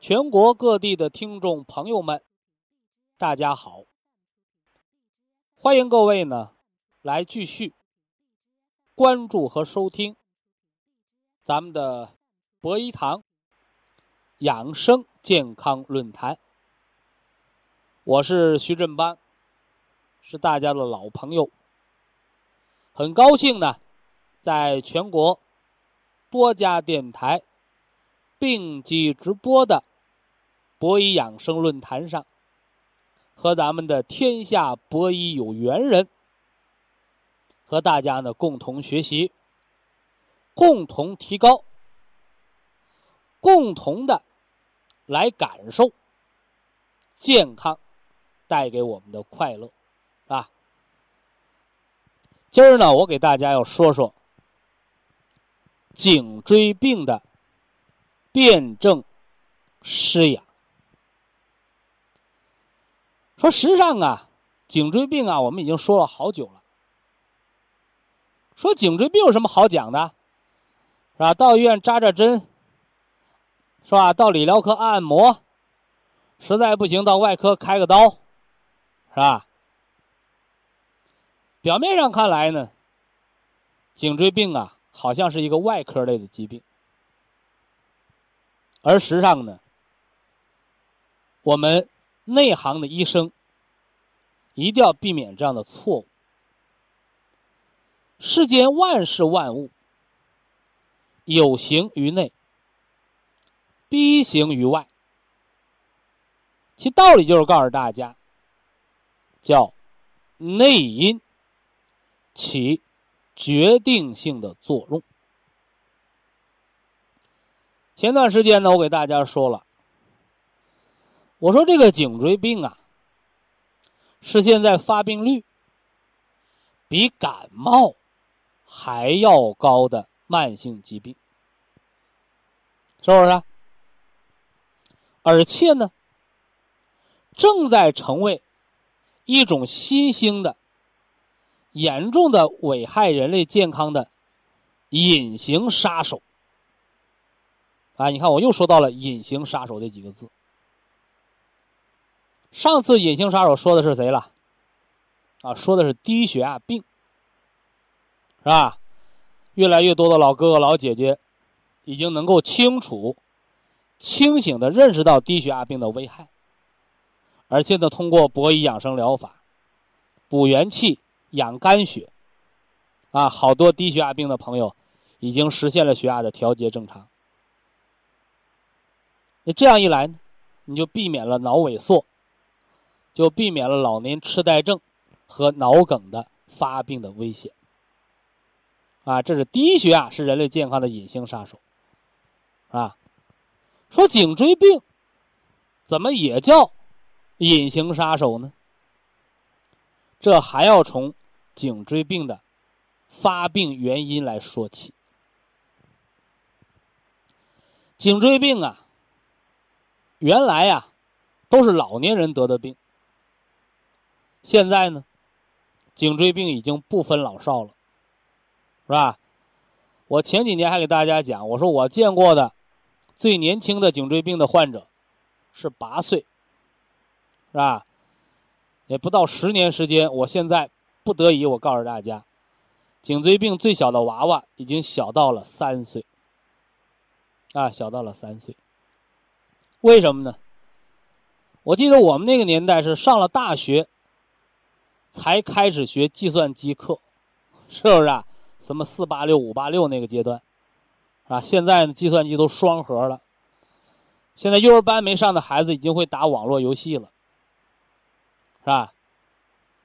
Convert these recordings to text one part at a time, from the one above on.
全国各地的听众朋友们，大家好！欢迎各位呢来继续关注和收听咱们的博医堂养生健康论坛。我是徐振邦，是大家的老朋友。很高兴呢，在全国多家电台并机直播的。博医养生论坛上，和咱们的天下博医有缘人，和大家呢共同学习，共同提高，共同的来感受健康带给我们的快乐，啊。今儿呢，我给大家要说说颈椎病的辩证施养。说实际上啊，颈椎病啊，我们已经说了好久了。说颈椎病有什么好讲的，是吧？到医院扎扎针，是吧？到理疗科按按摩，实在不行到外科开个刀，是吧？表面上看来呢，颈椎病啊，好像是一个外科类的疾病，而实际上呢，我们。内行的医生一定要避免这样的错误。世间万事万物有形于内，必形于外。其道理就是告诉大家，叫内因起决定性的作用。前段时间呢，我给大家说了。我说这个颈椎病啊，是现在发病率比感冒还要高的慢性疾病，是不是？而且呢，正在成为一种新兴的、严重的危害人类健康的隐形杀手。啊，你看，我又说到了“隐形杀手”这几个字。上次隐形杀手说的是谁了？啊，说的是低血压病，是吧？越来越多的老哥哥老姐姐已经能够清楚、清醒的认识到低血压病的危害，而且呢，通过博医养生疗法补元气、养肝血，啊，好多低血压病的朋友已经实现了血压的调节正常。那这样一来呢，你就避免了脑萎缩。就避免了老年痴呆症和脑梗的发病的危险。啊，这是低血压是人类健康的隐形杀手。啊，说颈椎病怎么也叫隐形杀手呢？这还要从颈椎病的发病原因来说起。颈椎病啊，原来呀都是老年人得的病。现在呢，颈椎病已经不分老少了，是吧？我前几年还给大家讲，我说我见过的最年轻的颈椎病的患者是八岁，是吧？也不到十年时间，我现在不得已，我告诉大家，颈椎病最小的娃娃已经小到了三岁，啊，小到了三岁。为什么呢？我记得我们那个年代是上了大学才开始学计算机课，是不是啊？什么四八六、五八六那个阶段，啊，现在，计算机都双核了。现在幼儿班没上的孩子已经会打网络游戏了，是吧？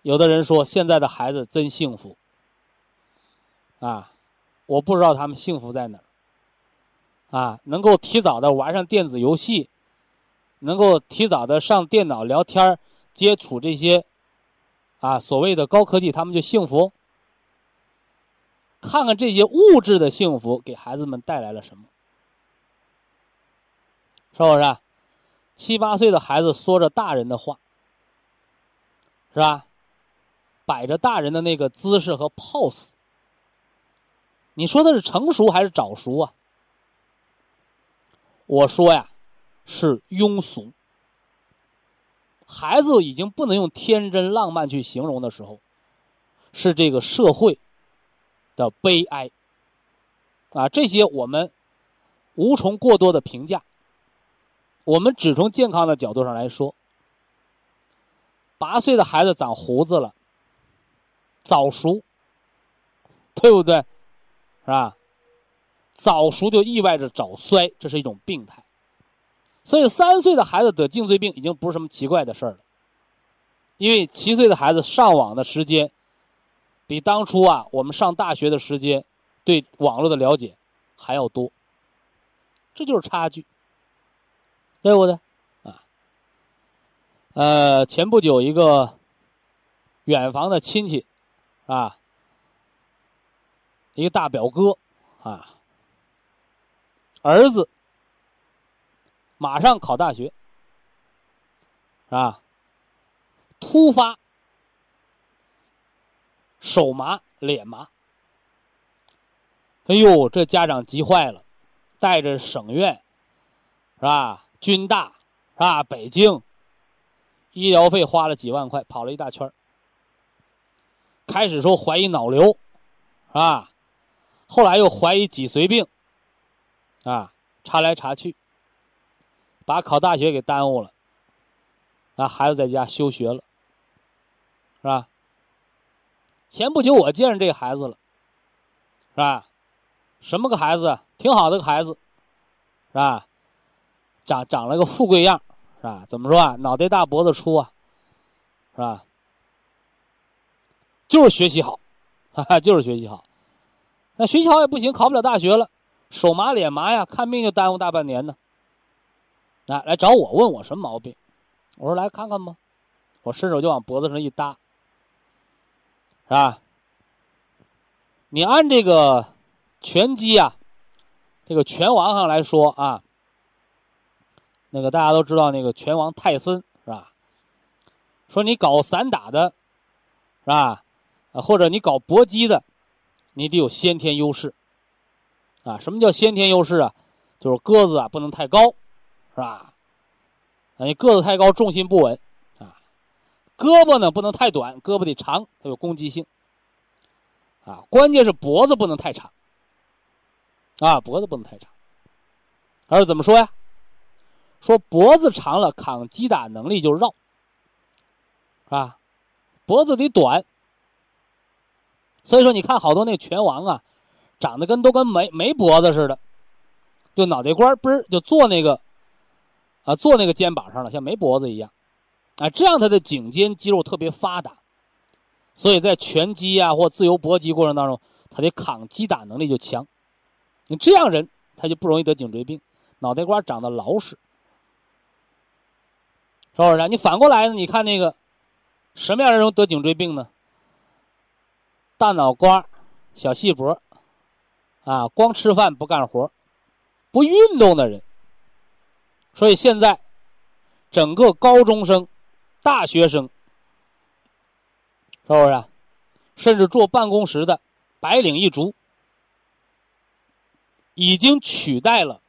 有的人说现在的孩子真幸福，啊，我不知道他们幸福在哪儿，啊，能够提早的玩上电子游戏，能够提早的上电脑聊天接触这些，啊，所谓的高科技，他们就幸福。看看这些物质的幸福给孩子们带来了什么。是不是？七八岁的孩子说着大人的话，是吧？摆着大人的那个姿势和 pose，你说的是成熟还是早熟啊？我说呀，是庸俗。孩子已经不能用天真浪漫去形容的时候，是这个社会的悲哀。啊，这些我们无从过多的评价。我们只从健康的角度上来说，八岁的孩子长胡子了，早熟，对不对？是吧？早熟就意味着早衰，这是一种病态。所以三岁的孩子得颈椎病已经不是什么奇怪的事儿了，因为七岁的孩子上网的时间，比当初啊我们上大学的时间，对网络的了解还要多，这就是差距。对不对？啊，呃，前不久一个远房的亲戚，啊，一个大表哥，啊，儿子马上考大学，啊，突发手麻脸麻，哎呦，这家长急坏了，带着省院，是吧？军大，是吧？北京，医疗费花了几万块，跑了一大圈开始说怀疑脑瘤，啊，后来又怀疑脊髓病，啊，查来查去，把考大学给耽误了。啊，孩子在家休学了，是吧？前不久我见着这个孩子了，是吧？什么个孩子？挺好的个孩子，是吧？长长了个富贵样，是吧？怎么说啊？脑袋大脖子粗啊，是吧？就是学习好，哈哈，就是学习好。那学习好也不行，考不了大学了，手麻脸麻呀，看病就耽误大半年呢。来来找我问我什么毛病？我说来看看吧，我伸手就往脖子上一搭，是吧？你按这个拳击啊，这个拳王上来说啊。那个大家都知道，那个拳王泰森是吧？说你搞散打的，是吧？啊，或者你搞搏击的，你得有先天优势，啊，什么叫先天优势啊？就是个子啊不能太高，是吧？你个子太高，重心不稳，啊，胳膊呢不能太短，胳膊得长，它有攻击性，啊，关键是脖子不能太长，啊，脖子不能太长，还是怎么说呀？说脖子长了，抗击打能力就弱，是吧？脖子得短，所以说你看好多那拳王啊，长得跟都跟没没脖子似的，就脑袋瓜嘣儿就坐那个，啊，坐那个肩膀上了，像没脖子一样，啊，这样他的颈肩肌肉特别发达，所以在拳击啊或自由搏击过程当中，他的抗击打能力就强。你这样人他就不容易得颈椎病，脑袋瓜长得老实。是不是？你反过来呢？你看那个什么样的人得颈椎病呢？大脑瓜、小细脖，啊，光吃饭不干活，不运动的人。所以现在整个高中生、大学生，是不是？甚至坐办公室的白领一族，已经取代了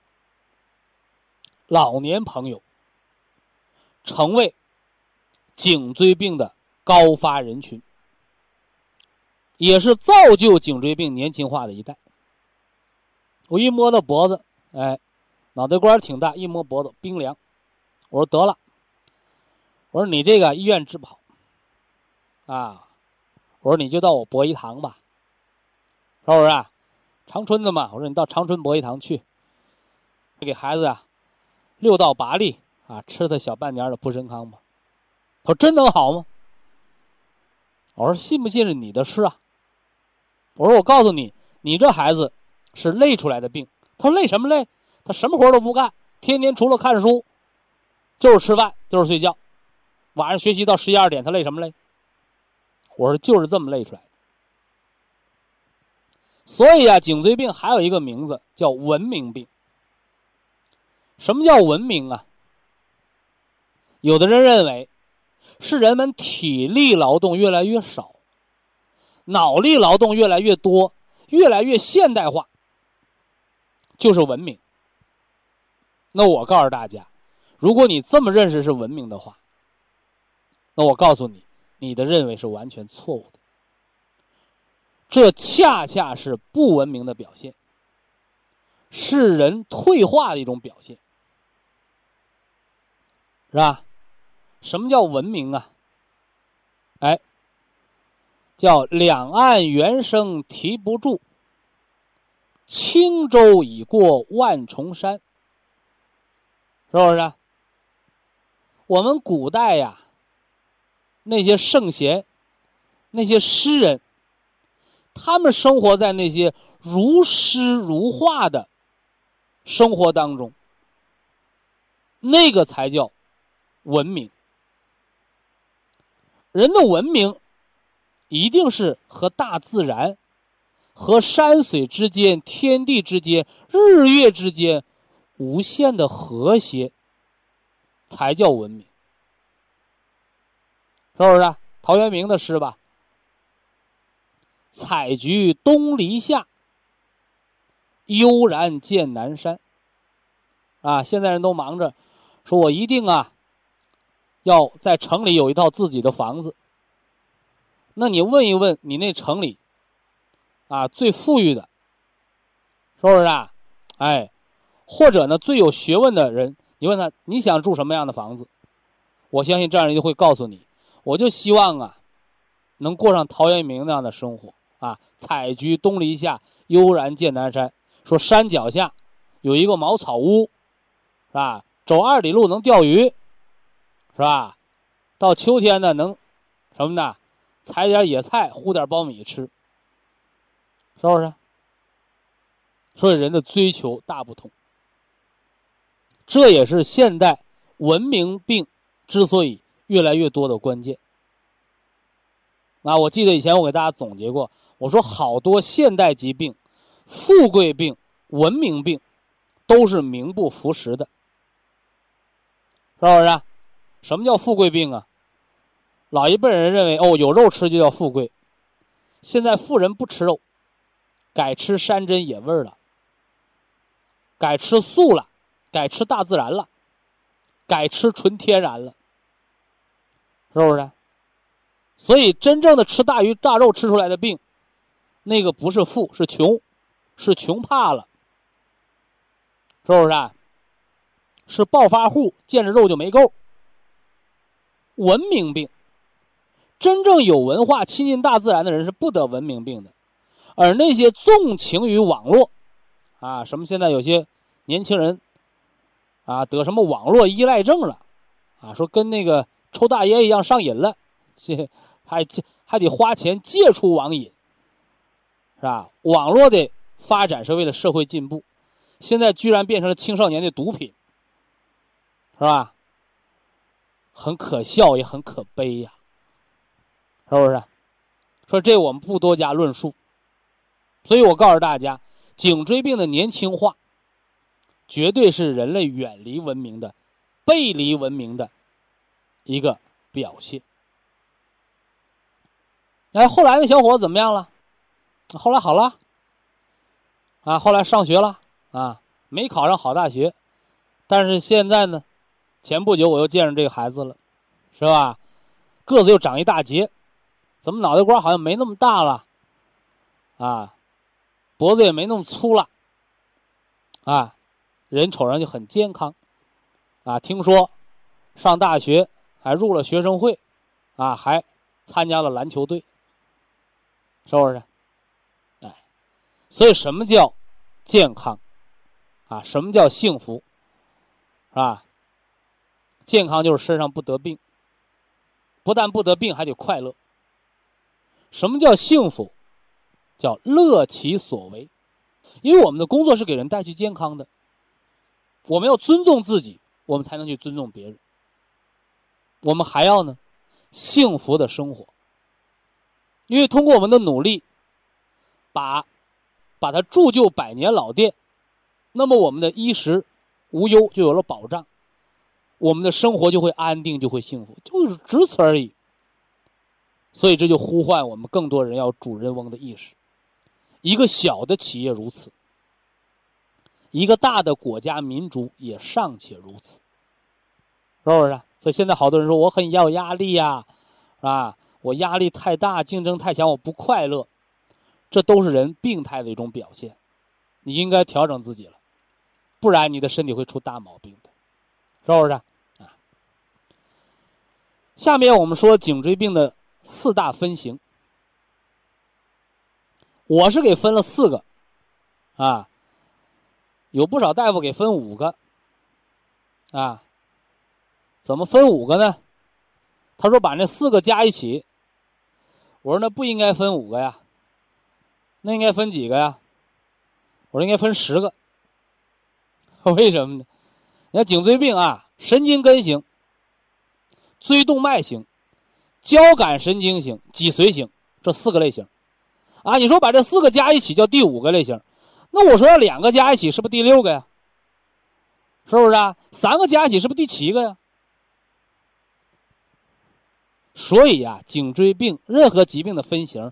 老年朋友。成为颈椎病的高发人群，也是造就颈椎病年轻化的一代。我一摸到脖子，哎，脑袋瓜挺大，一摸脖子冰凉。我说得了，我说你这个医院治不好，啊，我说你就到我博医堂吧，是不是啊？长春的嘛，我说你到长春博医堂去，给孩子啊六到八粒啊，吃他小半年的普参康吧。他说真能好吗？我说信不信是你的事啊。我说我告诉你，你这孩子是累出来的病。他说累什么累？他什么活都不干，天天除了看书，就是吃饭，就是睡觉。晚上学习到十一二点，他累什么累？我说就是这么累出来的。所以啊，颈椎病还有一个名字叫文明病。什么叫文明啊？有的人认为是人们体力劳动越来越少，脑力劳动越来越多，越来越现代化，就是文明。那我告诉大家，如果你这么认识是文明的话，那我告诉你，你的认为是完全错误的。这恰恰是不文明的表现，是人退化的一种表现，是吧？什么叫文明啊？哎，叫两岸猿声啼不住，轻舟已过万重山，是不是？我们古代呀。那些圣贤，那些诗人，他们生活在那些如诗如画的生活当中，那个才叫文明。人的文明，一定是和大自然、和山水之间、天地之间、日月之间无限的和谐，才叫文明。是不是陶渊明的诗吧？采菊东篱下，悠然见南山。啊，现在人都忙着，说我一定啊，要在城里有一套自己的房子。那你问一问你那城里，啊，最富裕的，是不是啊？哎，或者呢，最有学问的人，你问他你想住什么样的房子？我相信这样人就会告诉你。我就希望啊，能过上陶渊明那样的生活啊！采菊东篱下，悠然见南山。说山脚下有一个茅草屋，是吧？走二里路能钓鱼，是吧？到秋天呢，能什么呢？采点野菜，烀点苞米吃，是不是？所以人的追求大不同，这也是现代文明病之所以。越来越多的关键。啊，我记得以前我给大家总结过，我说好多现代疾病、富贵病、文明病，都是名不符实的，是不是？什么叫富贵病啊？老一辈人认为，哦，有肉吃就叫富贵。现在富人不吃肉，改吃山珍野味了，改吃素了，改吃大自然了，改吃纯天然了。是不是？所以真正的吃大鱼大肉吃出来的病，那个不是富，是穷，是穷怕了。是不是？是暴发户见着肉就没够。文明病，真正有文化、亲近大自然的人是不得文明病的，而那些纵情于网络，啊，什么现在有些年轻人，啊，得什么网络依赖症了，啊，说跟那个。抽大烟一样上瘾了，这还还得花钱戒除网瘾，是吧？网络的发展是为了社会进步，现在居然变成了青少年的毒品，是吧？很可笑，也很可悲呀，是不是？说这我们不多加论述，所以我告诉大家，颈椎病的年轻化，绝对是人类远离文明的、背离文明的。一个表现。哎，后来那小伙子怎么样了？后来好了，啊，后来上学了，啊，没考上好大学，但是现在呢，前不久我又见着这个孩子了，是吧？个子又长一大截，怎么脑袋瓜好像没那么大了？啊，脖子也没那么粗了，啊，人瞅上去很健康，啊，听说上大学。还入了学生会，啊，还参加了篮球队，是不是？哎，所以什么叫健康？啊，什么叫幸福？是吧？健康就是身上不得病，不但不得病，还得快乐。什么叫幸福？叫乐其所为，因为我们的工作是给人带去健康的。我们要尊重自己，我们才能去尊重别人。我们还要呢，幸福的生活。因为通过我们的努力，把把它铸就百年老店，那么我们的衣食无忧就有了保障，我们的生活就会安定，就会幸福，就是只此而已。所以这就呼唤我们更多人要主人翁的意识。一个小的企业如此，一个大的国家民族也尚且如此，是不是？所以现在好多人说我很要压力呀，啊，我压力太大，竞争太强，我不快乐，这都是人病态的一种表现。你应该调整自己了，不然你的身体会出大毛病的，是不是？啊，下面我们说颈椎病的四大分型。我是给分了四个，啊，有不少大夫给分五个，啊，怎么分五个呢？他说把那四个加一起。我说那不应该分五个呀，那应该分几个呀？我说应该分十个。为什么呢？你看颈椎病啊，神经根型、椎动脉型、交感神经型、脊髓型这四个类型。啊，你说把这四个加一起叫第五个类型，那我说要两个加一起是不是第六个呀？是不是啊？三个加一起是不是第七个呀？所以呀，颈椎病任何疾病的分型，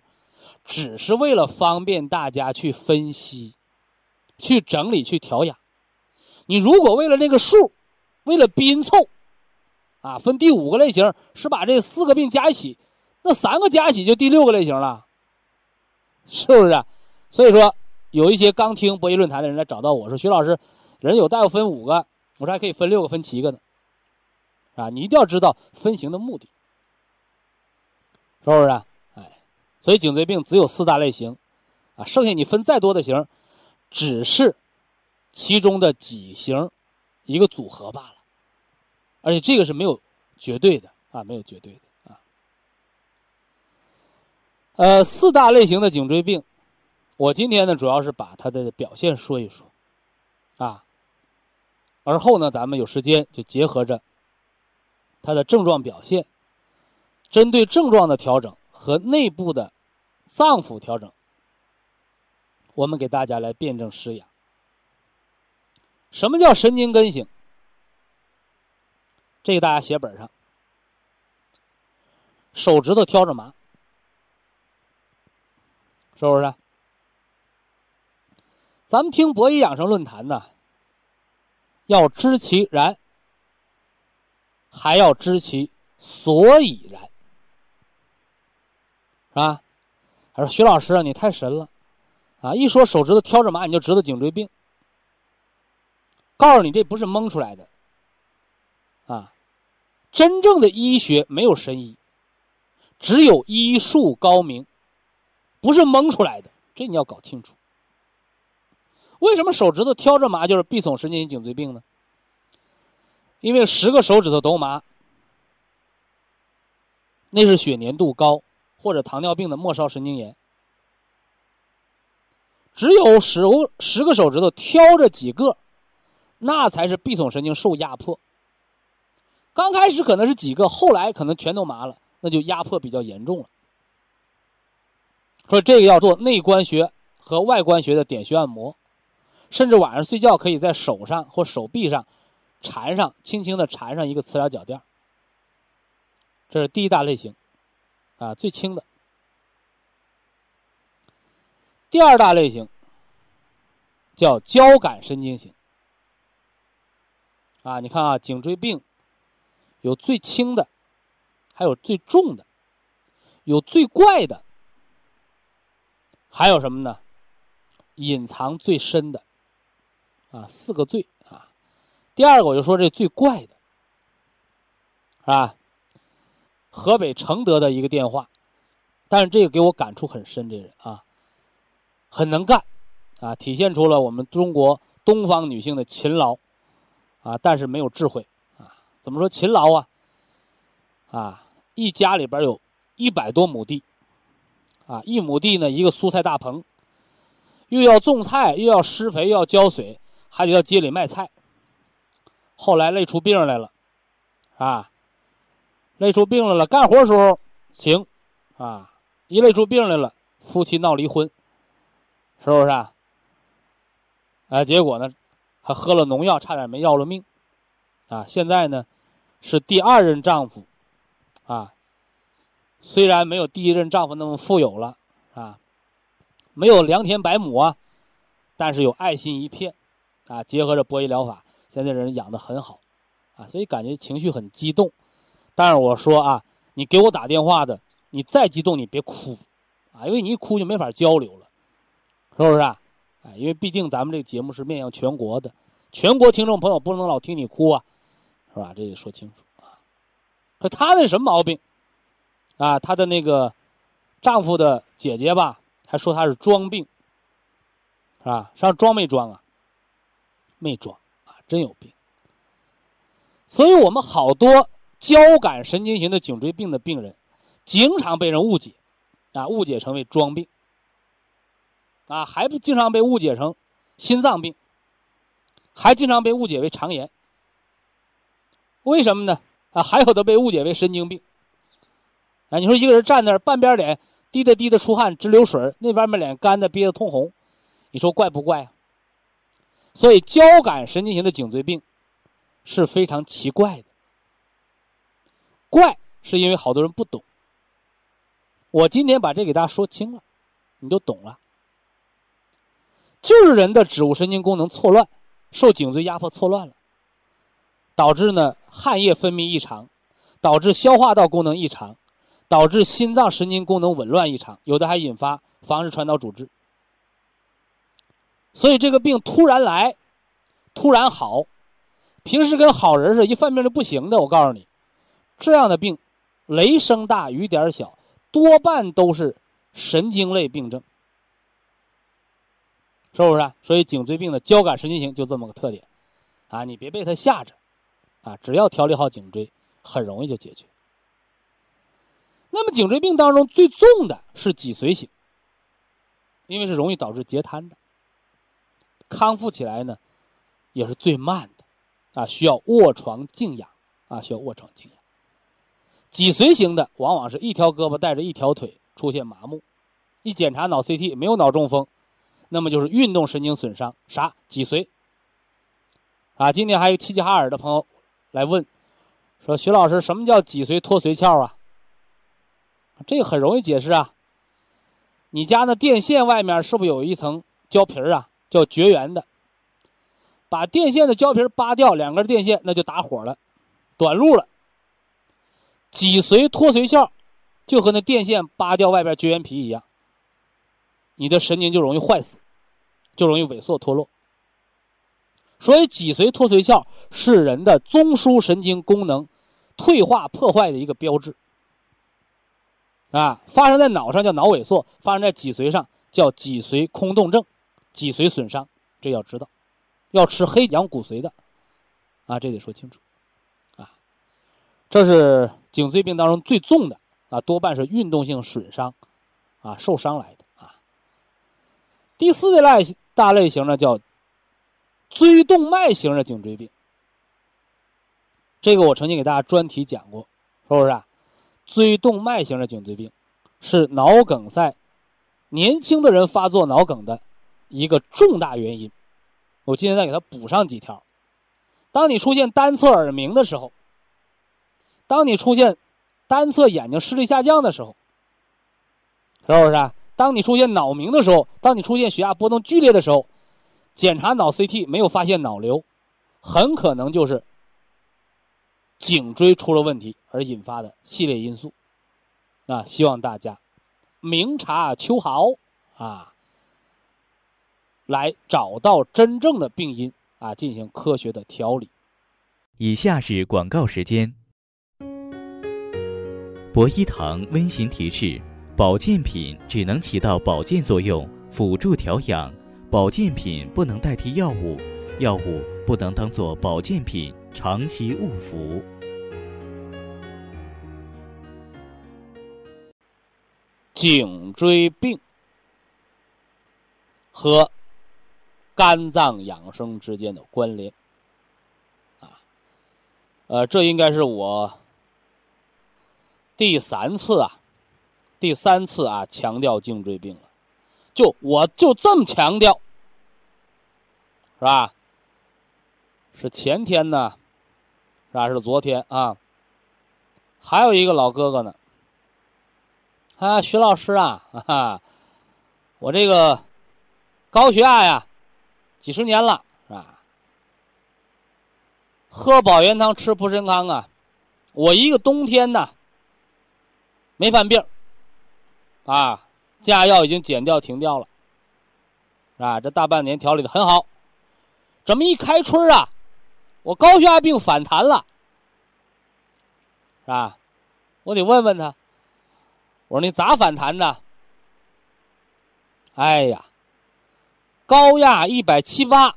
只是为了方便大家去分析、去整理、去调养。你如果为了那个数，为了拼凑，啊，分第五个类型是把这四个病加一起，那三个加一起就第六个类型了。是不是？所以说，有一些刚听博弈论坛的人来找到我说：“徐老师，人有大夫分五个，我说还可以分六个、分七个呢。”啊，你一定要知道分型的目的，是不是？哎，所以颈椎病只有四大类型，啊，剩下你分再多的型，只是其中的几型一个组合罢了，而且这个是没有绝对的啊，没有绝对的啊。呃，四大类型的颈椎病，我今天呢主要是把它的表现说一说，啊，而后呢咱们有时间就结合着它的症状表现，针对症状的调整和内部的脏腑调整，我们给大家来辩证施养。什么叫神经根型？这个大家写本上，手指头挑着麻。是不是？咱们听博弈养生论坛呢，要知其然，还要知其所以然，是吧？他说：“徐老师啊，你太神了，啊！一说手指头挑着麻，你就知道颈椎病。告诉你，这不是蒙出来的，啊！真正的医学没有神医，只有医术高明。”不是蒙出来的，这你要搞清楚。为什么手指头挑着麻就是臂耸神经性颈椎病呢？因为十个手指头都麻，那是血粘度高或者糖尿病的末梢神经炎。只有十十个手指头挑着几个，那才是臂耸神经受压迫。刚开始可能是几个，后来可能全都麻了，那就压迫比较严重了。说这个要做内关穴和外关穴的点穴按摩，甚至晚上睡觉可以在手上或手臂上缠上，轻轻的缠上一个磁疗脚垫。这是第一大类型，啊，最轻的。第二大类型叫交感神经型，啊，你看啊，颈椎病有最轻的，还有最重的，有最怪的。还有什么呢？隐藏最深的，啊，四个最啊。第二个我就说这最怪的，是吧？河北承德的一个电话，但是这个给我感触很深，这人啊，很能干，啊，体现出了我们中国东方女性的勤劳，啊，但是没有智慧，啊，怎么说勤劳啊？啊，一家里边有一百多亩地，啊，一亩地呢一个蔬菜大棚，又要种菜，又要施肥，又要浇水，还得到街里卖菜。后来累出病来了，啊，累出病来了，干活时候行，啊，一累出病来了，夫妻闹离婚，是不是啊？啊，结果呢，还喝了农药，差点没要了命，啊，现在呢，是第二任丈夫，啊，虽然没有第一任丈夫那么富有了，啊，没有良田百亩啊，但是有爱心一片，啊，结合着博医疗法。现在人养的很好，啊，所以感觉情绪很激动。但是我说啊，你给我打电话的，你再激动你别哭，啊，因为你一哭就没法交流了，是不是啊？因为毕竟咱们这个节目是面向全国的，全国听众朋友不能老听你哭啊，是吧？这得说清楚啊。可他那什么毛病？啊，他的那个丈夫的姐姐吧，还说他是装病，是吧？上装没装啊？没装啊。真有病，所以我们好多交感神经型的颈椎病的病人，经常被人误解，啊，误解成为装病，啊，还不经常被误解成心脏病，还经常被误解为肠炎。为什么呢？啊，还有的被误解为神经病。啊，你说一个人站那儿，半边脸滴答滴答出汗直流水，那半边脸干的憋得通红，你说怪不怪啊？所以，交感神经型的颈椎病是非常奇怪的。怪是因为好多人不懂。我今天把这给大家说清了，你就懂了。就是人的植物神经功能错乱，受颈椎压迫错乱了，导致呢汗液分泌异常，导致消化道功能异常，导致心脏神经功能紊乱异常，有的还引发房室传导阻滞。所以这个病突然来，突然好，平时跟好人似的，一犯病就不行的。我告诉你，这样的病，雷声大雨点小，多半都是神经类病症，是不是？所以颈椎病的交感神经型就这么个特点，啊，你别被他吓着，啊，只要调理好颈椎，很容易就解决。那么颈椎病当中最重的是脊髓型，因为是容易导致截瘫的。康复起来呢，也是最慢的，啊，需要卧床静养，啊，需要卧床静养。脊髓型的往往是一条胳膊带着一条腿出现麻木，一检查脑 CT 没有脑中风，那么就是运动神经损伤，啥脊髓。啊，今天还有齐齐哈尔的朋友来问，说徐老师什么叫脊髓脱髓鞘啊？这个很容易解释啊，你家那电线外面是不是有一层胶皮儿啊？叫绝缘的，把电线的胶皮扒掉，两根电线那就打火了，短路了。脊髓脱髓鞘，就和那电线扒掉外边绝缘皮一样，你的神经就容易坏死，就容易萎缩脱落。所以脊髓脱髓鞘是人的中枢神经功能退化破坏的一个标志。啊，发生在脑上叫脑萎缩，发生在脊髓上叫脊髓空洞症。脊髓损伤，这要知道，要吃黑羊骨髓的，啊，这得说清楚，啊，这是颈椎病当中最重的啊，多半是运动性损伤，啊，受伤来的啊。第四类大类型呢叫椎动脉型的颈椎病，这个我曾经给大家专题讲过，是不是？啊？椎动脉型的颈椎病是脑梗塞，年轻的人发作脑梗的。一个重大原因，我今天再给他补上几条。当你出现单侧耳鸣的时候，当你出现单侧眼睛视力下降的时候，是不是？啊？当你出现脑鸣的时候，当你出现血压波动剧烈的时候，检查脑 CT 没有发现脑瘤，很可能就是颈椎出了问题而引发的系列因素。啊，希望大家明察秋毫啊。来找到真正的病因啊，进行科学的调理。以下是广告时间。博一堂温馨提示：保健品只能起到保健作用，辅助调养；保健品不能代替药物，药物不能当做保健品长期误服。颈椎病和肝脏养生之间的关联啊，呃，这应该是我第三次啊，第三次啊强调颈椎病了，就我就这么强调，是吧？是前天呢，是吧？是昨天啊，还有一个老哥哥呢。啊，徐老师啊，哈，我这个高血压呀，几十年了，是吧？喝保元汤，吃普参康啊，我一个冬天呢没犯病啊，降压药已经减掉停掉了，啊，这大半年调理的很好，怎么一开春啊，我高血压病反弹了，是吧？我得问问他。我说你咋反弹的？哎呀，高压一百七八，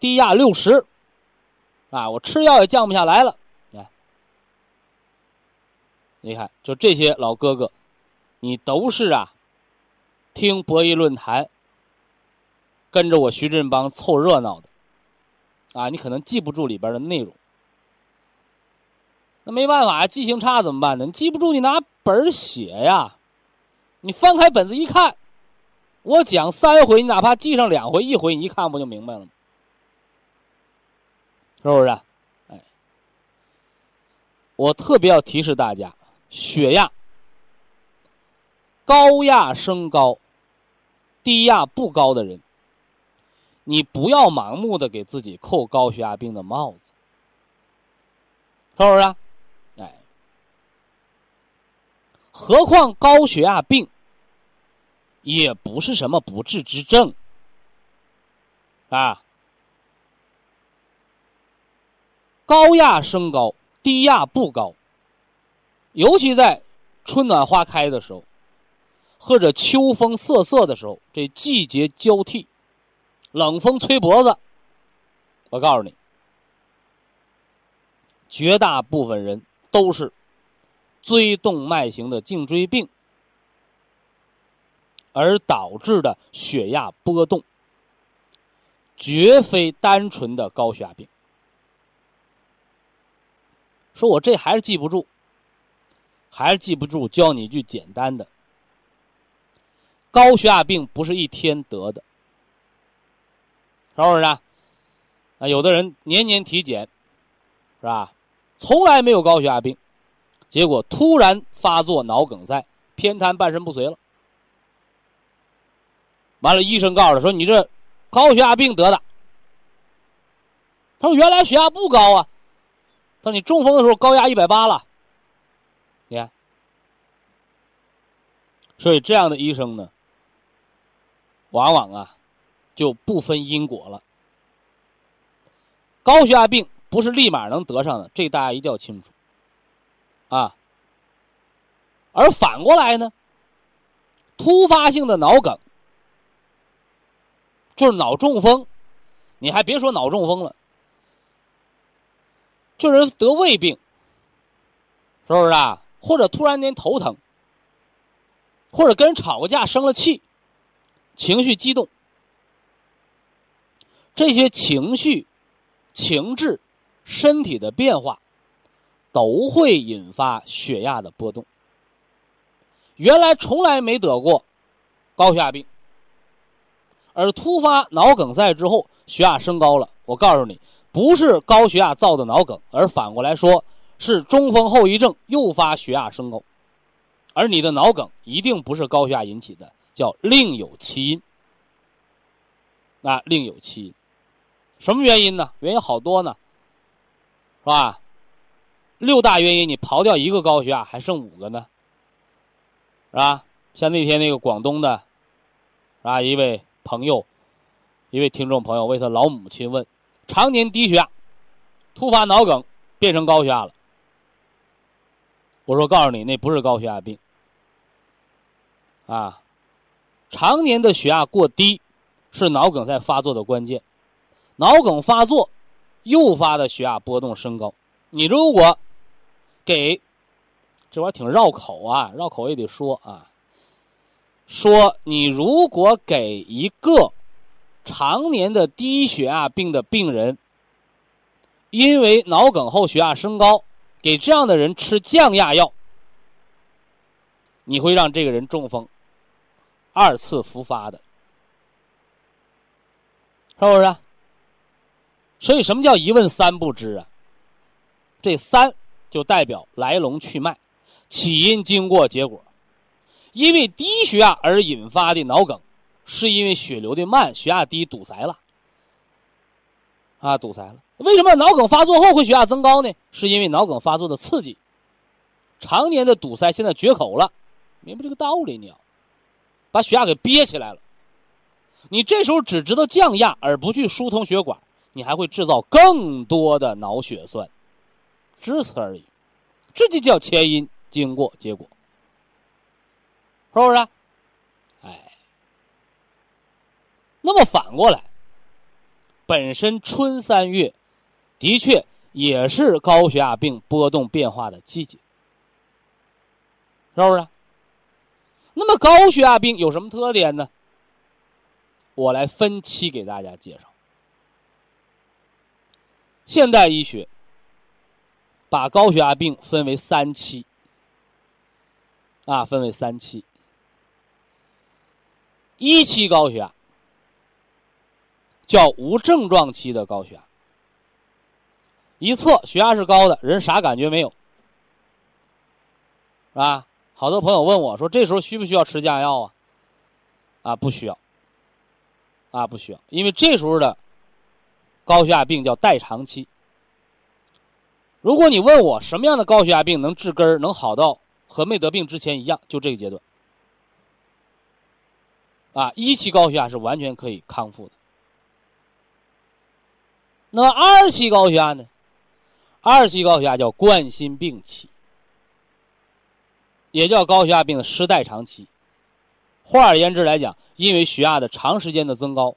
低压六十，啊，我吃药也降不下来了。你看，就这些老哥哥，你都是啊，听博弈论坛，跟着我徐振邦凑热闹的，啊，你可能记不住里边的内容。那没办法，记性差怎么办呢？你记不住，你拿本写呀。你翻开本子一看，我讲三回，你哪怕记上两回，一回你一看不就明白了吗？是不是？哎，我特别要提示大家，血压高压升高，低压不高的人，你不要盲目的给自己扣高血压病的帽子，是不是？哎何况高血压病也不是什么不治之症啊！高压升高，低压不高，尤其在春暖花开的时候，或者秋风瑟瑟的时候，这季节交替，冷风吹脖子，我告诉你，绝大部分人都是。椎动脉型的颈椎病，而导致的血压波动，绝非单纯的高血压病。说我这还是记不住，还是记不住。教你一句简单的：高血压病不是一天得的，是不是啊？啊，有的人年年体检，是吧？从来没有高血压病。结果突然发作脑梗塞，偏瘫，半身不遂了。完了，医生告诉他说：“你这高血压病得的。”他说：“原来血压不高啊。”他说：“你中风的时候高压一百八了。”你看，所以这样的医生呢，往往啊就不分因果了。高血压病不是立马能得上的，这大家一定要清楚。啊，而反过来呢，突发性的脑梗就是脑中风，你还别说脑中风了，就是得胃病，是不是啊？或者突然间头疼，或者跟人吵个架生了气，情绪激动，这些情绪、情志、身体的变化。都会引发血压的波动。原来从来没得过高血压病，而突发脑梗塞之后血压升高了。我告诉你，不是高血压造的脑梗，而反过来说是中风后遗症诱发血压升高，而你的脑梗一定不是高血压引起的，叫另有其因。啊，另有其因，什么原因呢？原因好多呢，是吧？六大原因，你刨掉一个高血压，还剩五个呢，是吧？像那天那个广东的，啊，一位朋友，一位听众朋友为他老母亲问：常年低血压，突发脑梗变成高血压了，我说告诉你，那不是高血压病。啊，常年的血压过低，是脑梗在发作的关键。脑梗发作诱发的血压波动升高，你如果给这玩意儿挺绕口啊，绕口也得说啊。说你如果给一个常年的低血压病的病人，因为脑梗后血压升高，给这样的人吃降压药，你会让这个人中风，二次复发的，是不是？所以什么叫一问三不知啊？这三就代表来龙去脉、起因、经过、结果。因为低血压而引发的脑梗，是因为血流的慢，血压低堵塞了，啊，堵塞了。为什么脑梗发作后会血压增高呢？是因为脑梗发作的刺激，常年的堵塞现在绝口了，明白这个道理？你要把血压给憋起来了，你这时候只知道降压而不去疏通血管，你还会制造更多的脑血栓，只此而已。这就叫前因、经过、结果。是不是？哎，那么反过来，本身春三月的确也是高血压病波动变化的季节，是不是？那么高血压病有什么特点呢？我来分期给大家介绍。现代医学把高血压病分为三期，啊，分为三期。一期高血压叫无症状期的高血压，一测血压是高的，人啥感觉没有，是吧？好多朋友问我说，这时候需不需要吃降压药啊？啊，不需要，啊，不需要，因为这时候的高血压病叫代偿期。如果你问我什么样的高血压病能治根儿，能好到和没得病之前一样，就这个阶段。啊，一期高血压是完全可以康复的。那么二期高血压呢？二期高血压叫冠心病期，也叫高血压病的失代偿期。换而言之来讲，因为血压的长时间的增高，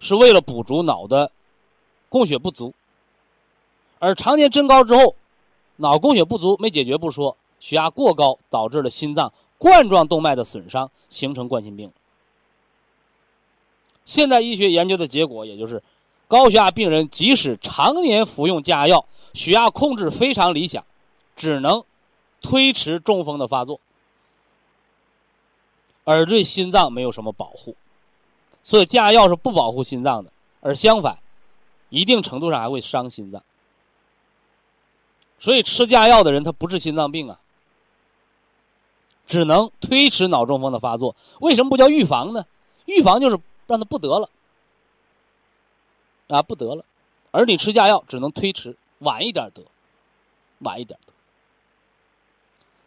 是为了补足脑的供血不足，而常年增高之后，脑供血不足没解决不说，血压过高导致了心脏。冠状动脉的损伤形成冠心病。现代医学研究的结果，也就是高血压病人即使常年服用降压药，血压控制非常理想，只能推迟中风的发作，而对心脏没有什么保护。所以降压药是不保护心脏的，而相反，一定程度上还会伤心脏。所以吃降压药的人，他不治心脏病啊。只能推迟脑中风的发作，为什么不叫预防呢？预防就是让他不得了，啊，不得了，而你吃降药只能推迟，晚一点得，晚一点得。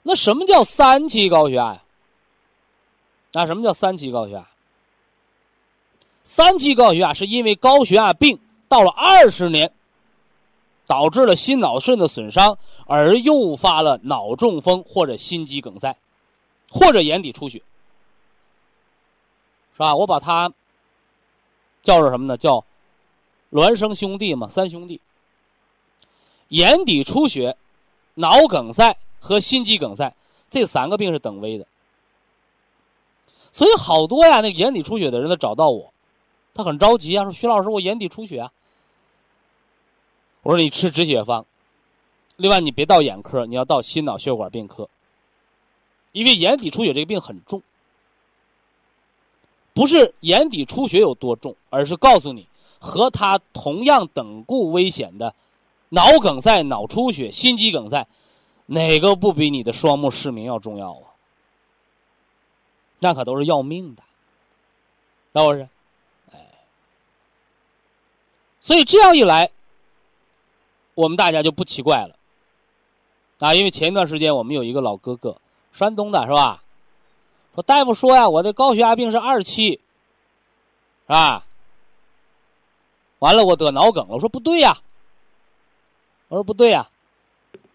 那什么叫三期高血压呀？啊，什么叫三期高血压？三期高血压是因为高血压病到了二十年，导致了心脑肾的损伤，而诱发了脑中风或者心肌梗塞。或者眼底出血，是吧？我把它叫做什么呢？叫孪生兄弟嘛，三兄弟。眼底出血、脑梗塞和心肌梗塞这三个病是等危的，所以好多呀，那眼底出血的人他找到我，他很着急啊，说徐老师，我眼底出血啊。我说你吃止血方，另外你别到眼科，你要到心脑血管病科。因为眼底出血这个病很重，不是眼底出血有多重，而是告诉你和它同样等固危险的脑梗塞、脑出血、心肌梗塞，哪个不比你的双目失明要重要啊？那可都是要命的，是不是？哎，所以这样一来，我们大家就不奇怪了啊！因为前一段时间我们有一个老哥哥。山东的是吧？说大夫说呀，我的高血压病是二期，是吧？完了，我得脑梗了。我说不对呀，我说不对呀，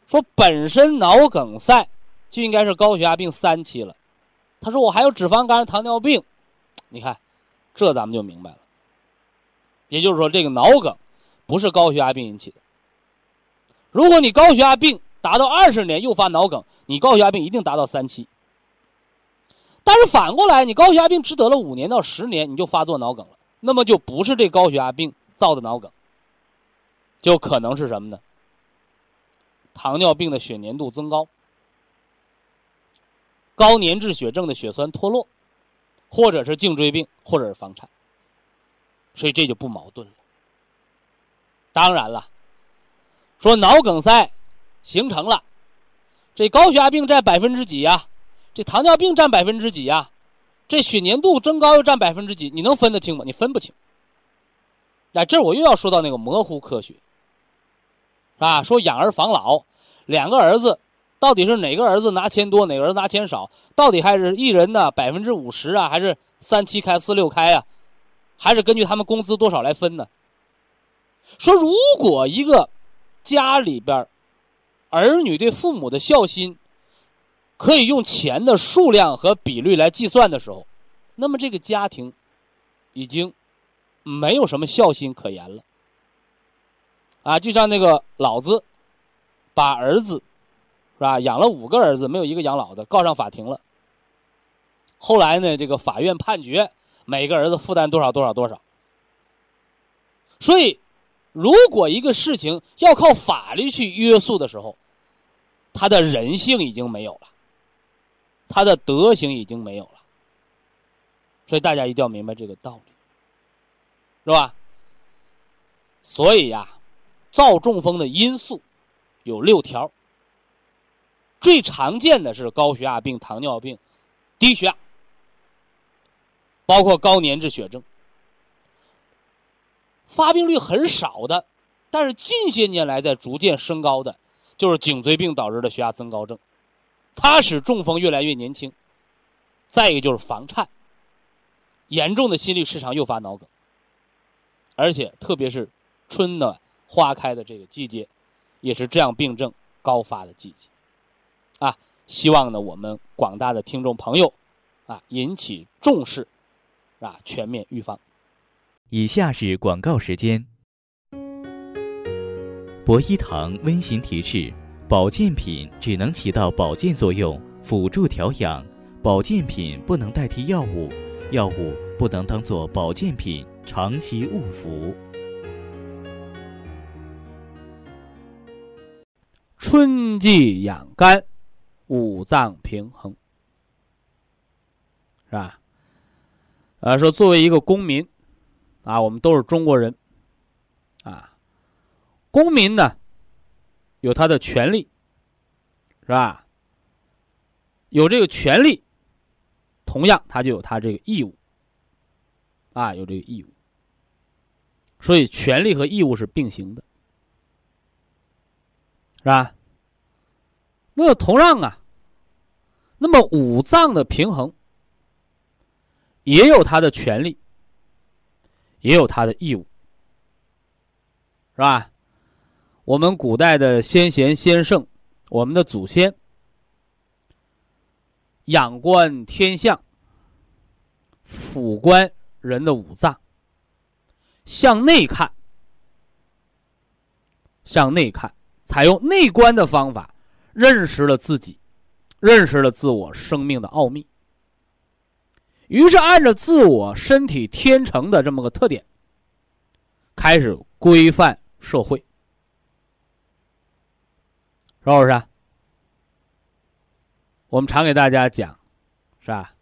说本身脑梗塞就应该是高血压病三期了，他说我还有脂肪肝、糖尿病，你看，这咱们就明白了。也就是说，这个脑梗不是高血压病引起的。如果你高血压病达到二十年诱发脑梗，你高血压病一定达到三期。但是反过来，你高血压病只得了五年到十年，你就发作脑梗了，那么就不是这高血压病造的脑梗，就可能是什么呢？糖尿病的血粘度增高，高粘质血症的血栓脱落，或者是颈椎病，或者是房颤，所以这就不矛盾了。当然了，说脑梗塞形成了，这高血压病占百分之几呀？这糖尿病占百分之几呀？这血粘度增高又占百分之几？你能分得清吗？你分不清。哎，这我又要说到那个模糊科学，啊，说养儿防老，两个儿子到底是哪个儿子拿钱多，哪个儿子拿钱少？到底还是一人呢百分之五十啊，还是三七开四六开啊？还是根据他们工资多少来分呢？说如果一个家里边儿女对父母的孝心。可以用钱的数量和比率来计算的时候，那么这个家庭已经没有什么孝心可言了。啊，就像那个老子把儿子是吧养了五个儿子，没有一个养老的，告上法庭了。后来呢，这个法院判决每个儿子负担多少多少多少。所以，如果一个事情要靠法律去约束的时候，他的人性已经没有了。他的德行已经没有了，所以大家一定要明白这个道理，是吧？所以呀，造中风的因素有六条，最常见的是高血压病、糖尿病、低血压，包括高粘滞血症。发病率很少的，但是近些年来在逐渐升高的，就是颈椎病导致的血压增高症。它使中风越来越年轻，再一个就是房颤，严重的心律失常诱发脑梗，而且特别是春暖花开的这个季节，也是这样病症高发的季节，啊，希望呢我们广大的听众朋友，啊引起重视，啊全面预防。以下是广告时间。博一堂温馨提示。保健品只能起到保健作用，辅助调养。保健品不能代替药物，药物不能当做保健品长期误服。春季养肝，五脏平衡，是吧？啊，说作为一个公民，啊，我们都是中国人，公民呢？有他的权利，是吧？有这个权利，同样他就有他这个义务，啊，有这个义务。所以权利和义务是并行的，是吧？那么同样啊，那么五脏的平衡也有他的权利，也有他的义务，是吧？我们古代的先贤先圣，我们的祖先仰观天象，俯观人的五脏，向内看，向内看，采用内观的方法，认识了自己，认识了自我生命的奥秘。于是按照自我身体天成的这么个特点，开始规范社会。是不是？我们常给大家讲，是吧？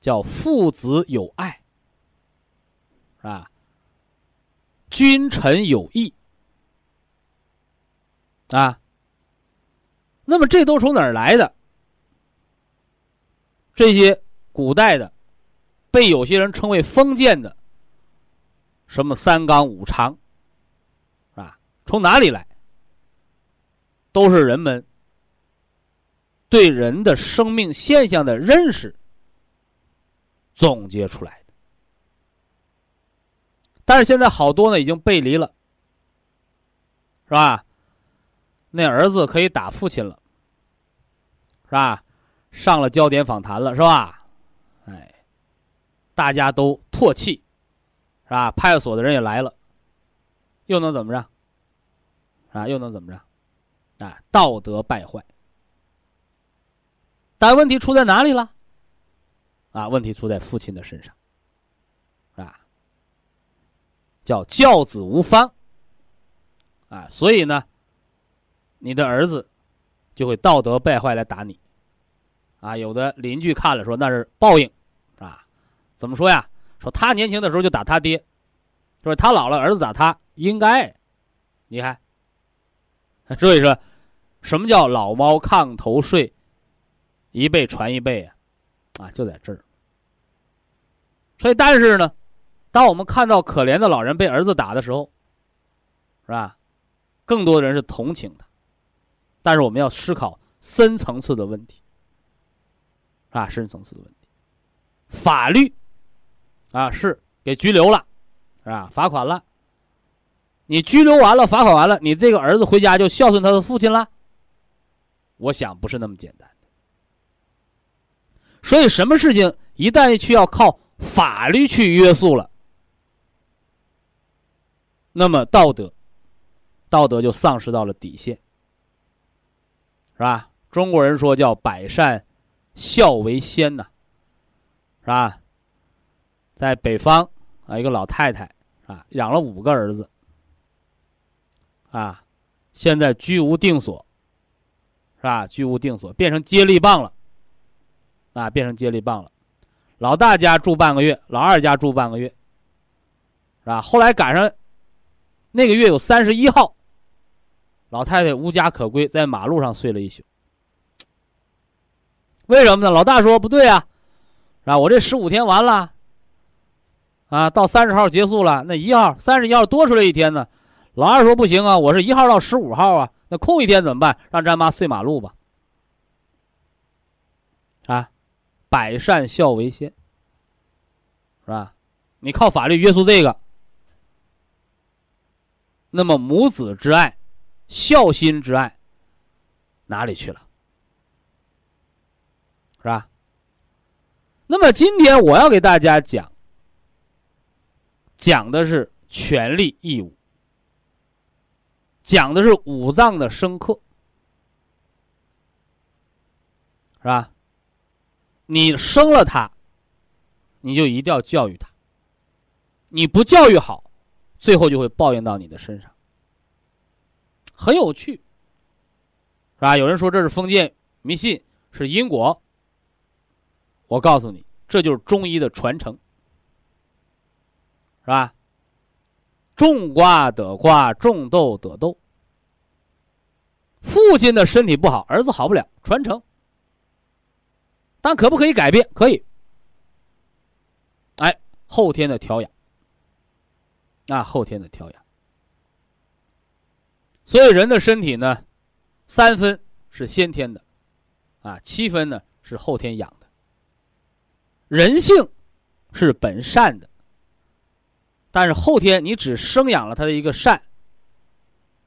叫父子有爱，是吧？君臣有义，啊。那么这都从哪儿来的？这些古代的，被有些人称为封建的，什么三纲五常，啊，从哪里来？都是人们对人的生命现象的认识总结出来的，但是现在好多呢已经背离了，是吧？那儿子可以打父亲了，是吧？上了焦点访谈了，是吧？哎，大家都唾弃，是吧？派出所的人也来了，又能怎么着？啊，又能怎么着？啊，道德败坏。但问题出在哪里了？啊，问题出在父亲的身上，啊，叫教子无方。啊，所以呢，你的儿子就会道德败坏来打你。啊，有的邻居看了说那是报应，啊，怎么说呀？说他年轻的时候就打他爹，就是他老了儿子打他，应该，你看。所以说，什么叫老猫炕头睡，一辈传一辈啊？啊，就在这儿。所以，但是呢，当我们看到可怜的老人被儿子打的时候，是吧？更多人是同情他，但是我们要思考深层次的问题，啊，深层次的问题。法律，啊，是给拘留了，是吧？罚款了。你拘留完了，罚款完了，你这个儿子回家就孝顺他的父亲了？我想不是那么简单的。所以，什么事情一旦需要靠法律去约束了，那么道德。道德就丧失到了底线，是吧？中国人说叫百善孝为先呐，是吧？在北方啊，一个老太太啊，养了五个儿子，啊，现在居无定所，是吧？居无定所，变成接力棒了，啊，变成接力棒了。老大家住半个月，老二家住半个月，是吧？后来赶上那个月有三十一号。老太太无家可归，在马路上睡了一宿。为什么呢？老大说不对啊，啊，我这十五天完了，啊，到三十号结束了，那一号、三十一号多出来一天呢。老二说不行啊，我是一号到十五号啊，那空一天怎么办？让咱妈睡马路吧。啊，百善孝为先，是吧？你靠法律约束这个，那么母子之爱。孝心之爱哪里去了？是吧？那么今天我要给大家讲，讲的是权利义务，讲的是五脏的生克，是吧？你生了他，你就一定要教育他，你不教育好，最后就会报应到你的身上。很有趣，是吧？有人说这是封建迷信，是因果。我告诉你，这就是中医的传承，是吧？种瓜得瓜，种豆得豆。父亲的身体不好，儿子好不了，传承。但可不可以改变？可以。哎，后天的调养，啊后天的调养。所以人的身体呢，三分是先天的，啊，七分呢是后天养的。人性是本善的，但是后天你只生养了他的一个善，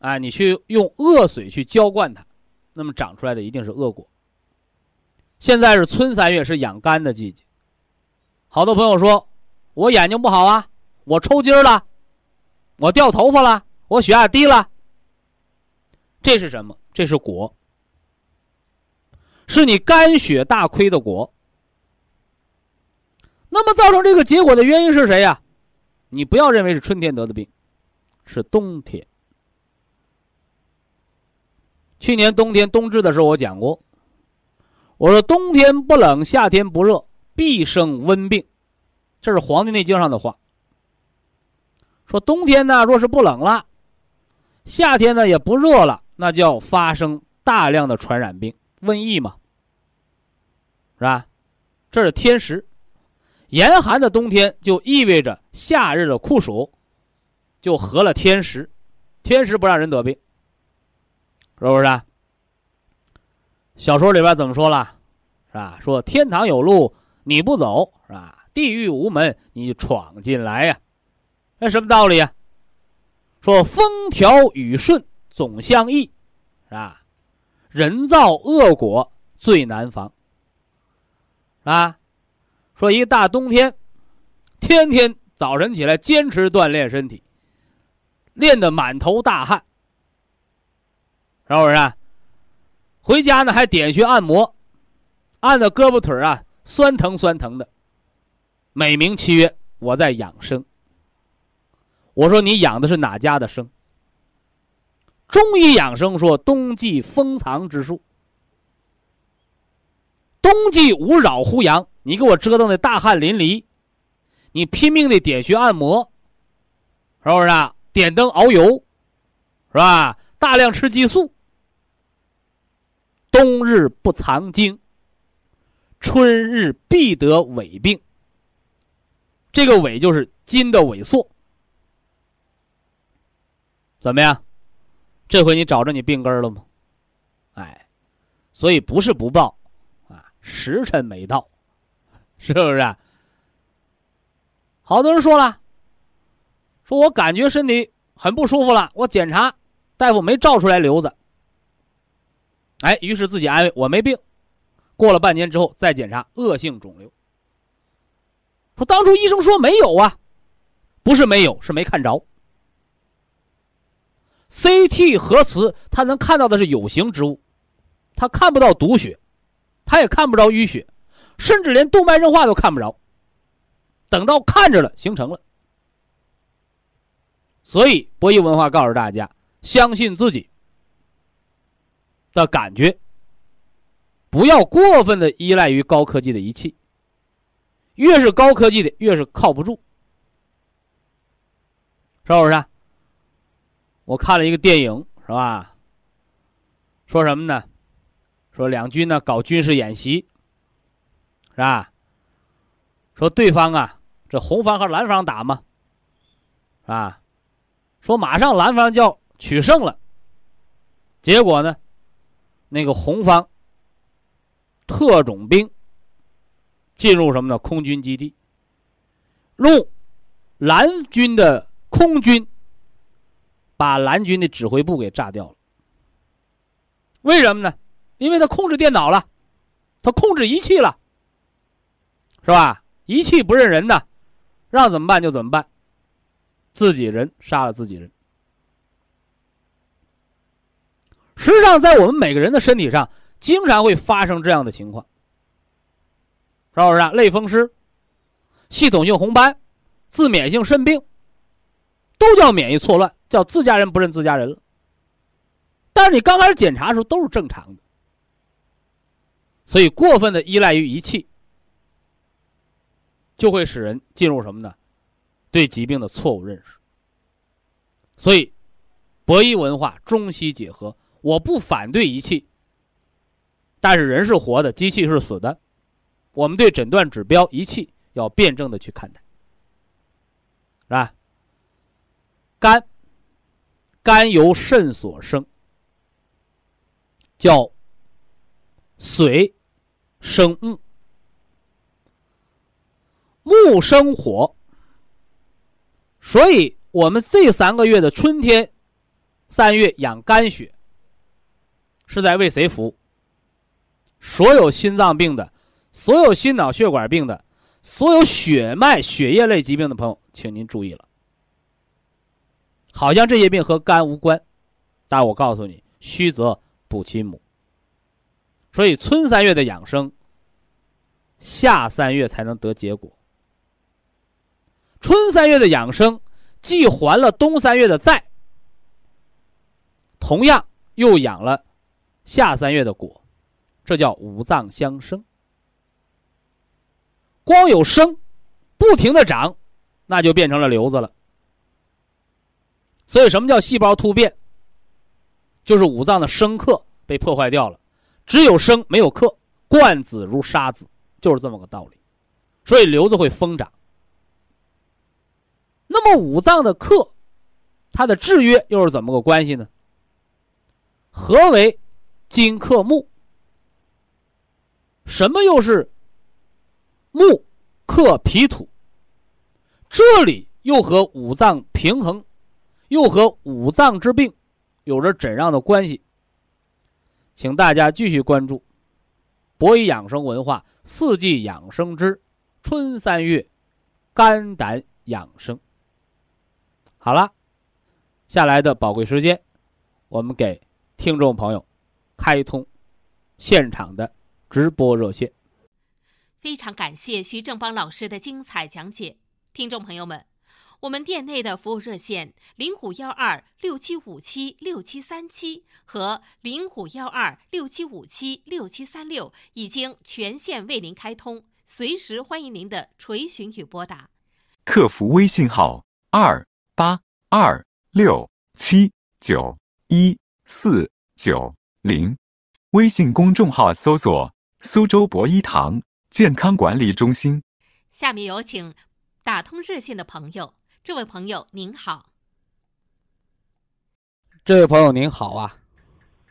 啊，你去用恶水去浇灌它，那么长出来的一定是恶果。现在是春三月，是养肝的季节。好多朋友说，我眼睛不好啊，我抽筋了，我掉头发了，我血压低了。这是什么？这是果，是你肝血大亏的果。那么造成这个结果的原因是谁呀？你不要认为是春天得的病，是冬天。去年冬天冬至的时候，我讲过，我说冬天不冷，夏天不热，必生温病，这是《黄帝内经》上的话。说冬天呢，若是不冷了，夏天呢也不热了。那叫发生大量的传染病、瘟疫嘛，是吧？这是天时，严寒的冬天就意味着夏日的酷暑，就合了天时，天时不让人得病，是不是？小说里边怎么说了？是吧？说天堂有路你不走，是吧？地狱无门你闯进来呀，那什么道理呀？说风调雨顺。总相宜，是吧？人造恶果最难防，啊，说一个大冬天，天天早晨起来坚持锻炼身体，练得满头大汗，是不是？回家呢还点穴按摩，按的胳膊腿啊酸疼酸疼的，美名其曰我在养生。我说你养的是哪家的生？中医养生说冬季封藏之术，冬季无扰乎阳，你给我折腾的大汗淋漓，你拼命的点穴按摩，是不是啊？点灯熬油，是吧？大量吃激素。冬日不藏精，春日必得痿病。这个痿就是筋的萎缩。怎么样？这回你找着你病根了吗？哎，所以不是不报，啊，时辰没到，是不是？啊好多人说了，说我感觉身体很不舒服了，我检查，大夫没照出来瘤子。哎，于是自己安慰我没病，过了半年之后再检查恶性肿瘤。说当初医生说没有啊，不是没有，是没看着。CT 核磁它能看到的是有形之物，它看不到毒血，它也看不着淤血，甚至连动脉硬化都看不着。等到看着了，形成了。所以博弈文化告诉大家，相信自己。的感觉，不要过分的依赖于高科技的仪器。越是高科技的，越是靠不住，是不是？我看了一个电影，是吧？说什么呢？说两军呢搞军事演习，是吧？说对方啊，这红方和蓝方打嘛，啊，说马上蓝方就要取胜了，结果呢？那个红方特种兵进入什么呢？空军基地，用蓝军的空军把蓝军的指挥部给炸掉了。为什么呢？因为他控制电脑了，他控制仪器了，是吧？仪器不认人的，让怎么办就怎么办，自己人杀了自己人。实际上，在我们每个人的身体上，经常会发生这样的情况，是不是？类风湿、系统性红斑、自免性肾病，都叫免疫错乱，叫自家人不认自家人了。但是你刚开始检查的时候都是正常的，所以过分的依赖于仪器，就会使人进入什么呢？对疾病的错误认识。所以，博弈文化中西结合。我不反对仪器，但是人是活的，机器是死的。我们对诊断指标仪器要辩证的去看待，是吧？肝，肝由肾所生，叫水生木，木生火，所以我们这三个月的春天、三月养肝血。是在为谁服务？所有心脏病的，所有心脑血管病的，所有血脉血液类疾病的朋友，请您注意了。好像这些病和肝无关，但我告诉你，虚则补其母。所以春三月的养生，夏三月才能得结果。春三月的养生，既还了冬三月的债，同样又养了。夏三月的果，这叫五脏相生。光有生，不停的长，那就变成了瘤子了。所以，什么叫细胞突变？就是五脏的生克被破坏掉了，只有生没有克，贯子如杀子，就是这么个道理。所以瘤子会疯长。那么五脏的克，它的制约又是怎么个关系呢？何为？金克木，什么又是木克脾土？这里又和五脏平衡，又和五脏之病有着怎样的关系？请大家继续关注博医养生文化四季养生之春三月肝胆养生。好了，下来的宝贵时间，我们给听众朋友开通现场的直播热线。非常感谢徐正邦老师的精彩讲解，听众朋友们。我们店内的服务热线零五幺二六七五七六七三七和零五幺二六七五七六七三六已经全线为您开通，随时欢迎您的垂询与拨打。客服微信号二八二六七九一四九零，微信公众号搜索“苏州博一堂健康管理中心”。下面有请打通热线的朋友。这位朋友您好，这位朋友您好啊，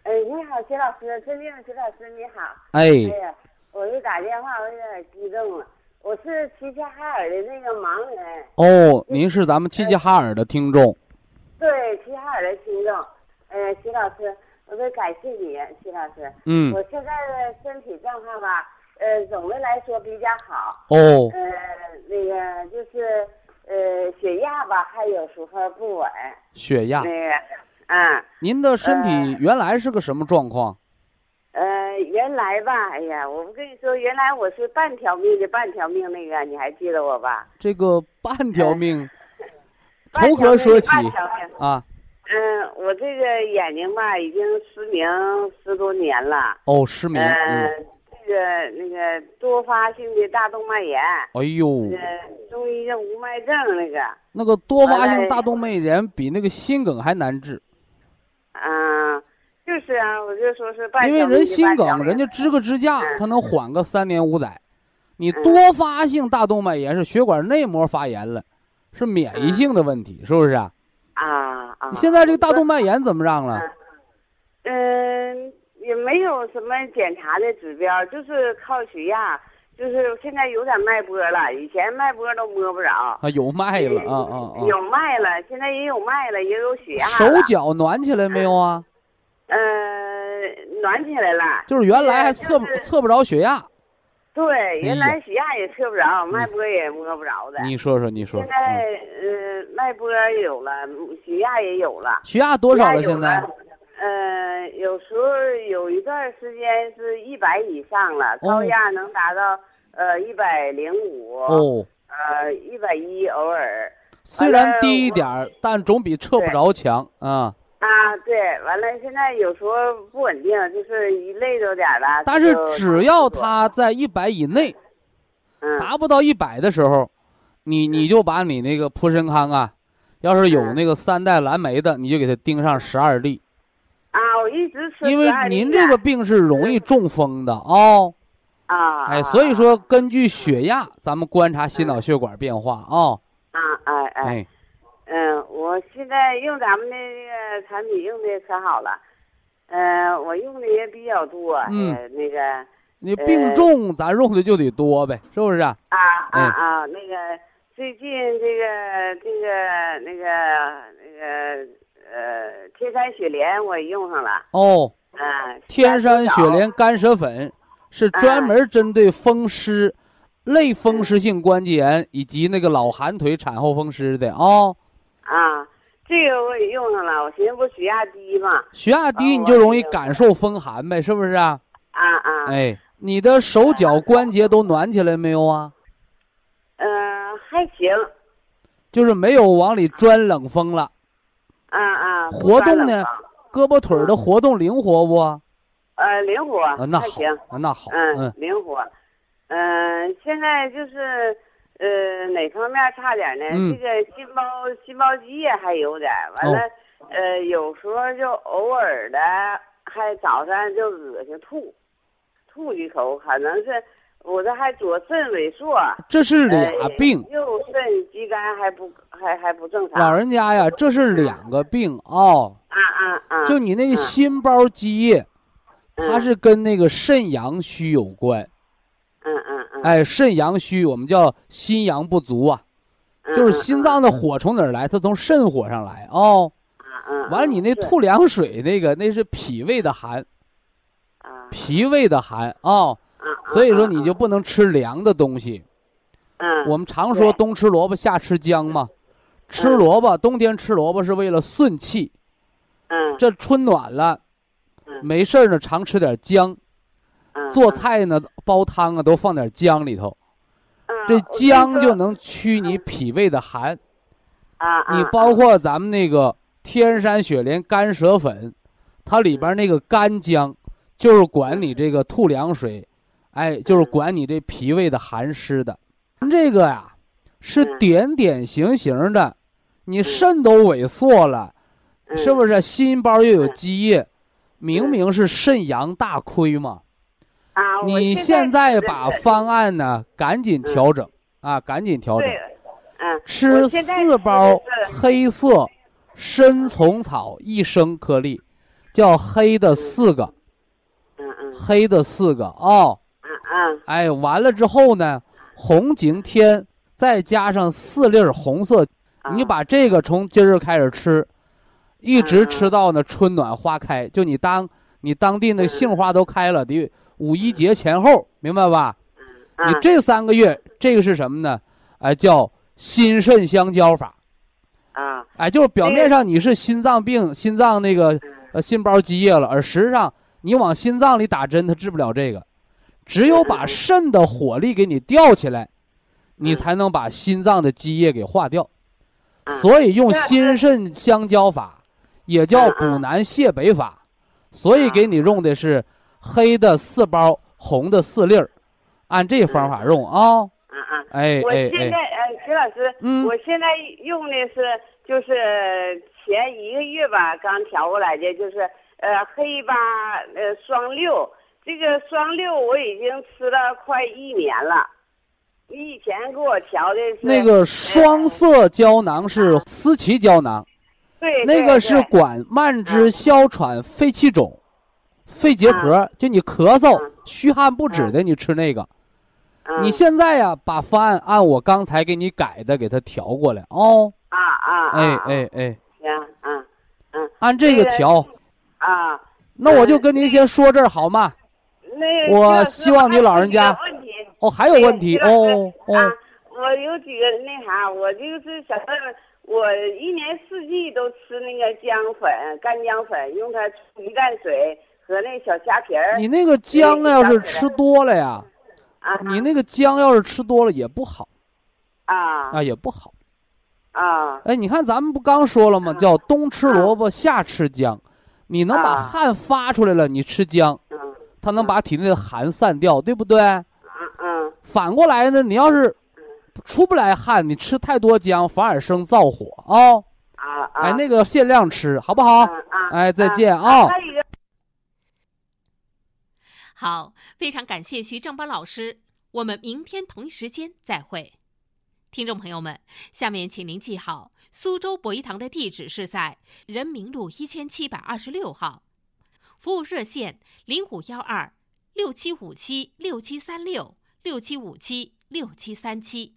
哎，你好，徐老师，尊敬的徐老师你好，哎，哎呀，我一打电话我有点激动了，我是齐齐哈尔的那个盲人，哦，您是咱们齐齐哈尔的听众，对，齐齐哈尔的听众，哎，徐老师，我得感谢你，徐老师，嗯，我现在的身体状况吧，呃，总的来说比较好，哦，呃，那个就是。呃，血压吧，还有时候不稳。血压。那个，嗯。您的身体原来是个什么状况？呃，原来吧，哎呀，我不跟你说，原来我是半条命的，半条命那个，你还记得我吧？这个半条命，从何说起啊？嗯，我这个眼睛吧，已经失明十多年了。哦，失明。嗯。这个那个多发性的大动脉炎，哎呦，中医叫无脉症那个。那个多发性大动脉炎比那个心梗还难治。啊，就是啊，我就说是因为人心梗，人家支个支架，他能缓个三年五载。你多发性大动脉炎是血管内膜发炎了，是免疫性的问题，是不是啊？啊啊！你现在这个大动脉炎怎么样了？嗯。也没有什么检查的指标，就是靠血压，就是现在有点脉搏了，以前脉搏都摸不着。啊，有脉了啊啊啊！有脉了，现在也有脉了，也有血压。手脚暖起来没有啊？呃，暖起来了。就是原来还测测不着血压。对，原来血压也测不着，脉搏也摸不着的。你说说，你说。现在呃，脉搏有了，血压也有了。血压多少了？现在？呃，有时候有一段时间是一百以上了，高压能达到呃一百零五，哦，呃一百一偶尔。虽然低一点儿，但总比测不着强啊。啊，对，完了现在有时候不稳定，就是一累着点了。但是只要他在一百以内，达不到一百的时候，你你就把你那个普参康啊，要是有那个三代蓝莓的，你就给他盯上十二粒。啊，我一直吃。因为您这个病是容易中风的哦。啊。哎，所以说根据血压，咱们观察心脑血管变化啊。啊哎哎。嗯，我现在用咱们的这个产品用的可好了，嗯，我用的也比较多。嗯。那个。你病重，咱用的就得多呗，是不是啊？啊啊啊！那个最近这个这个那个那个。呃，天山雪莲我用上了哦。嗯，天山雪莲干舌粉是专门针对风湿、类风湿性关节炎以及那个老寒腿、产后风湿的啊。啊，这个我也用上了。我寻思不血压低嘛，血压低你就容易感受风寒呗，是不是啊？啊啊！哎，你的手脚关节都暖起来没有啊？嗯，还行。就是没有往里钻冷风了。啊啊！活动呢，胳膊腿的活动灵活不？呃，灵活。啊，那好。啊，那好。嗯，灵活。嗯，现在就是，呃，哪方面差点呢？这个心包心包积液还有点，完了，呃，有时候就偶尔的，还早上就恶心吐，吐一口，可能是。我这还左肾萎缩，这是俩病。右肾肌酐还不还还不正常。老人家呀，这是两个病哦。啊啊啊！就你那个心包积液，它是跟那个肾阳虚有关。嗯嗯嗯。哎，肾阳虚，我们叫心阳不足啊，就是心脏的火从哪儿来？它从肾火上来哦。嗯完了，你那吐凉水那个，那是脾胃的寒。啊脾胃的寒啊、啊，所以说你啊就不能吃凉的东西。嗯，我们常说冬吃萝卜夏吃姜嘛，吃嗯萝卜冬天吃萝卜是为了顺气，嗯这春暖了，嗯没事儿呢常吃点姜，嗯做菜呢煲汤啊都放点姜里头，嗯这姜就能驱你脾胃的寒。你包括咱们那个天山雪莲干舌粉，它里边那个干姜，就是管你这个吐凉水，哎，就是管你这脾胃的寒湿的。这个呀，是嗯点点形形的，你肾都萎缩了，嗯是不是？心包又有积液，明明是肾阳大亏嘛。啊，你现现在把方案呢赶紧调整啊，赶紧调整。嗯，吃四包黑色参虫草一升颗粒，叫黑的四个，嗯嗯黑的四个哦。嗯嗯哎，完了之后呢，红景天再加上四粒红色，啊你把这个从今儿开始吃，一直嗯吃到呢春暖花开。就你当你当地那杏花都开了，得五一节前后，明白吧？你嗯这三个月，这个是什么呢？哎，叫心肾相交法。啊。哎，就是表面上你是心脏病、心脏那个呃心包积液了，而实际上你往心脏里打针，它治不了这个，只有把肾的火力给你吊起来，你才能把心脏的积液给化掉。所以用心肾相交法，也叫补南泻北法，所以给你用的是黑的四包，红的四粒儿，按这方法用啊。啊啊。哎我现在，呃，徐老师，嗯我现在用的是就是前一个月吧，刚调过来的，就是呃黑八呃双六，这个双六我已经吃了快一年了。你以前给我调的是那个双色胶囊是思琪胶囊。对，那个是管慢支、哮喘、肺气肿、肺结核，就你咳嗽、嗯虚汗不止的，你吃那个。嗯你现在呀，把方案按我刚才给你改的给它调过来哦。啊啊，啊哎啊哎哎，行，嗯嗯按这个调。啊，那我就跟您先说这儿好吗？那我希望你老人家哦，还有问题哦哦啊，我有几个那啥，我就是想问问，我一年四季都吃那个姜粉、干姜粉，用它冲鸡蛋水和那小虾皮儿。你那个姜啊，要是吃多了呀，啊，你那个姜要是吃多了也不好啊啊，也不好。啊哎，你看咱们不刚说了吗？叫冬吃萝卜，夏吃姜。你能把啊汗发出来了，你吃姜，嗯它能把体内的寒散掉，对不对？嗯嗯反过来呢，你要是出不来汗，你吃太多姜，反而生燥火啊、啊啊！哎，那个限量吃，好不好？哎，再见啊好，非常感谢徐正邦老师，我们明天同一时间再会。听众朋友们，下面请您记好，苏州博一堂的地址是在人民路一千七百二十六号，服务热线零五幺二六七五七六七三六六七五七六七三七。